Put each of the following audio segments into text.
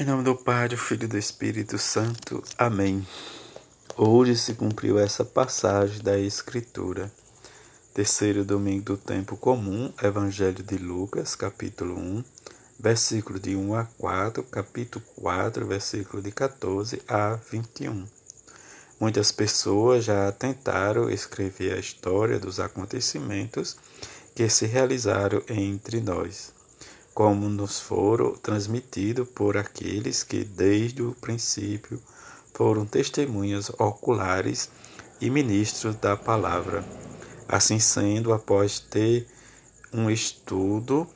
Em nome do Pai, do Filho e do Espírito Santo. Amém. Hoje se cumpriu essa passagem da Escritura. Terceiro domingo do tempo comum, Evangelho de Lucas, capítulo 1, versículo de 1 a 4, capítulo 4, versículo de 14 a 21. Muitas pessoas já tentaram escrever a história dos acontecimentos que se realizaram entre nós como nos foram transmitidos por aqueles que desde o princípio foram testemunhas oculares e ministros da palavra. Assim sendo, após ter um estudo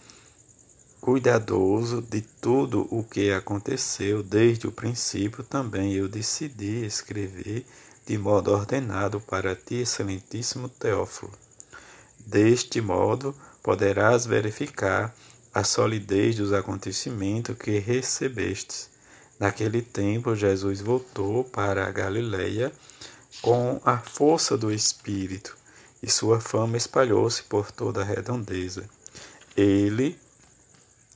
cuidadoso de tudo o que aconteceu desde o princípio, também eu decidi escrever de modo ordenado para ti, excelentíssimo Teófilo. Deste modo, poderás verificar a solidez dos acontecimentos que recebestes. Naquele tempo, Jesus voltou para a Galileia com a força do Espírito, e sua fama espalhou-se por toda a redondeza. Ele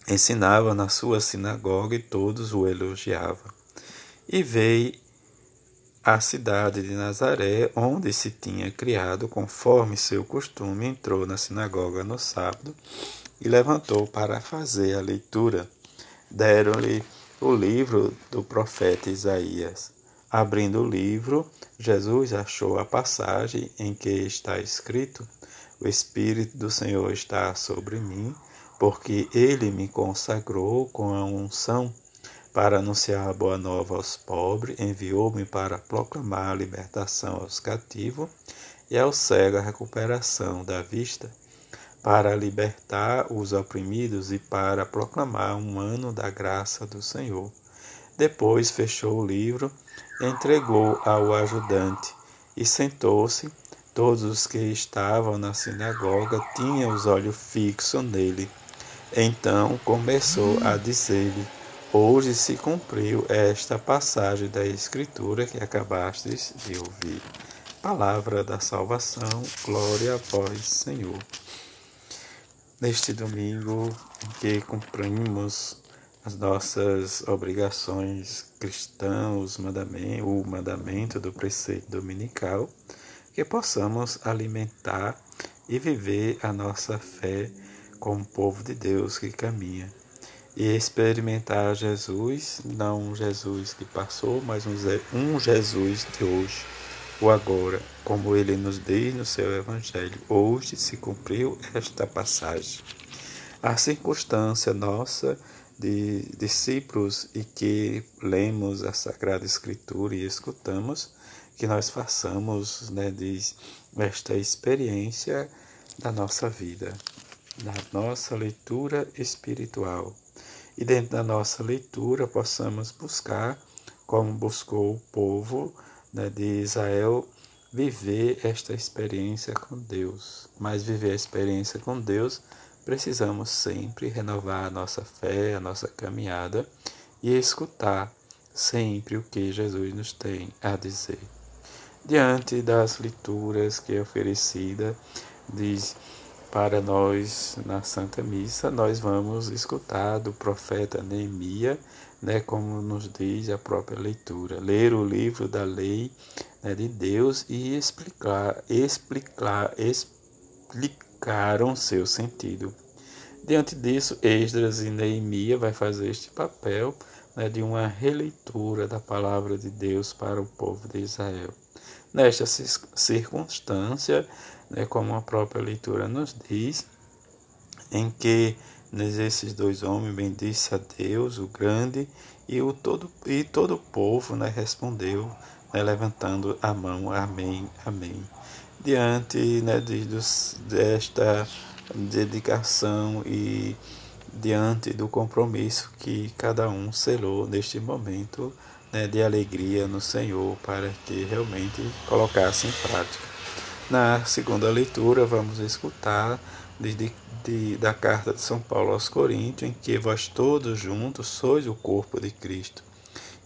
ensinava na sua sinagoga e todos o elogiavam. E veio à cidade de Nazaré, onde se tinha criado, conforme seu costume, entrou na sinagoga no sábado e levantou para fazer a leitura. Deram-lhe o livro do profeta Isaías. Abrindo o livro, Jesus achou a passagem em que está escrito: O Espírito do Senhor está sobre mim, porque ele me consagrou com a unção para anunciar a boa nova aos pobres, enviou-me para proclamar a libertação aos cativos e ao cego a recuperação da vista para libertar os oprimidos e para proclamar um ano da graça do Senhor. Depois fechou o livro, entregou ao ajudante e sentou-se. Todos os que estavam na sinagoga tinham os olhos fixos nele. Então começou a dizer-lhe: Hoje se cumpriu esta passagem da Escritura que acabastes de ouvir. Palavra da salvação, glória a vós, Senhor. Neste domingo em que cumprimos as nossas obrigações cristãs, o mandamento do preceito dominical, que possamos alimentar e viver a nossa fé como povo de Deus que caminha. E experimentar Jesus, não um Jesus que passou, mas um Jesus de hoje o agora, como ele nos diz no seu Evangelho. Hoje se cumpriu esta passagem. A circunstância nossa de discípulos e que lemos a Sagrada Escritura e escutamos, que nós façamos né, de, esta experiência da nossa vida, da nossa leitura espiritual. E dentro da nossa leitura possamos buscar, como buscou o povo, né, de Israel viver esta experiência com Deus. Mas viver a experiência com Deus, precisamos sempre renovar a nossa fé, a nossa caminhada e escutar sempre o que Jesus nos tem a dizer. Diante das leituras que é oferecida diz para nós na Santa Missa, nós vamos escutar do profeta Neemias né, como nos diz a própria leitura, ler o livro da lei né, de Deus e explicar, explicar, explicaram seu sentido. Diante disso, Esdras e Neemias vai fazer este papel né, de uma releitura da palavra de Deus para o povo de Israel. Nesta circunstância, né, como a própria leitura nos diz, em que esses dois homens bendisse a Deus, o grande, e, o todo, e todo o povo né, respondeu, né, levantando a mão, amém, amém. Diante né, de, dos, desta dedicação e diante do compromisso que cada um selou neste momento né, de alegria no Senhor para que realmente colocasse em prática. Na segunda leitura, vamos escutar de, da carta de São Paulo aos Coríntios, em que vós todos juntos sois o corpo de Cristo,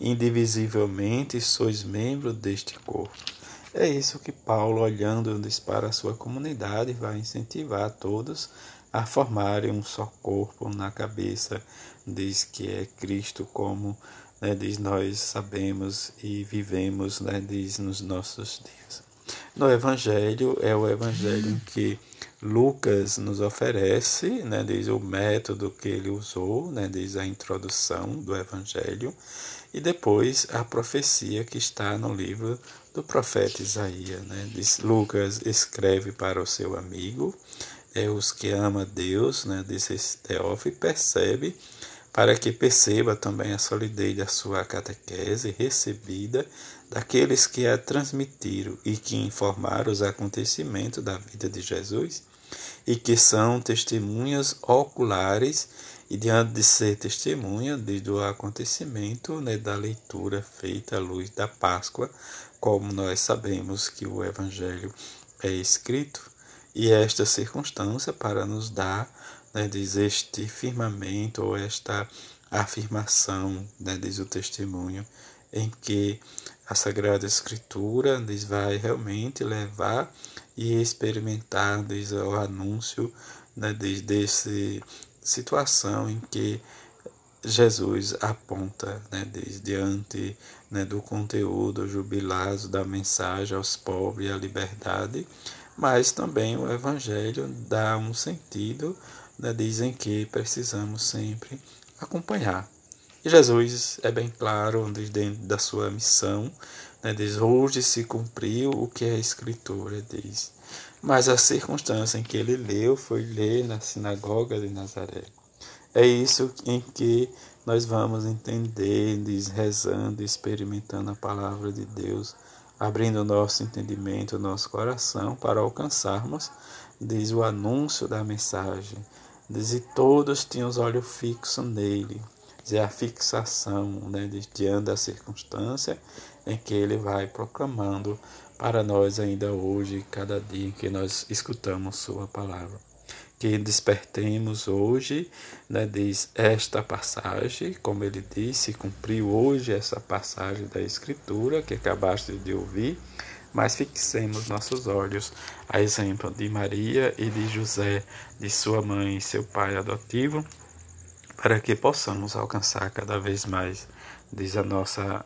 indivisivelmente sois membros deste corpo. É isso que Paulo, olhando para a sua comunidade, vai incentivar todos a formarem um só corpo na cabeça, diz que é Cristo como né, diz nós sabemos e vivemos, né, diz nos nossos dias. No Evangelho é o Evangelho que Lucas nos oferece, né, diz o método que ele usou, né, diz a introdução do Evangelho, e depois a profecia que está no livro do profeta Isaías. Né, diz, Lucas escreve para o seu amigo, é os que ama Deus, né, diz esse Teófilo, e percebe para que perceba também a solidez da sua catequese recebida daqueles que a transmitiram e que informaram os acontecimentos da vida de Jesus e que são testemunhas oculares e diante de ser testemunha do acontecimento né, da leitura feita à luz da Páscoa, como nós sabemos que o Evangelho é escrito, e esta circunstância para nos dar né, diz este firmamento ou esta afirmação, né, diz o testemunho, em que a Sagrada Escritura diz, vai realmente levar e experimentar diz, o anúncio né, diz, desse situação em que Jesus aponta né, diz, diante né, do conteúdo jubilado da mensagem aos pobres e à liberdade, mas também o Evangelho dá um sentido dizem que precisamos sempre acompanhar. E Jesus é bem claro dentro da sua missão, né, diz, hoje se cumpriu o que a Escritura diz. Mas a circunstância em que ele leu foi ler na sinagoga de Nazaré. É isso em que nós vamos entender, diz, rezando, experimentando a palavra de Deus, abrindo o nosso entendimento, o nosso coração para alcançarmos, diz, o anúncio da mensagem, e todos tinham os olhos fixos nele. Diz, a fixação né, diante da circunstância em que ele vai proclamando para nós ainda hoje, cada dia que nós escutamos sua palavra. Que despertemos hoje, né, diz esta passagem, como ele disse, cumpriu hoje essa passagem da Escritura que acabaste de ouvir, mas fixemos nossos olhos a exemplo de Maria e de José, de sua mãe e seu pai adotivo, para que possamos alcançar cada vez mais, diz a nossa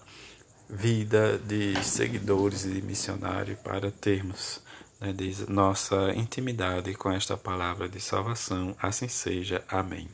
vida de seguidores e de missionários, para termos né, diz, nossa intimidade com esta palavra de salvação. Assim seja. Amém.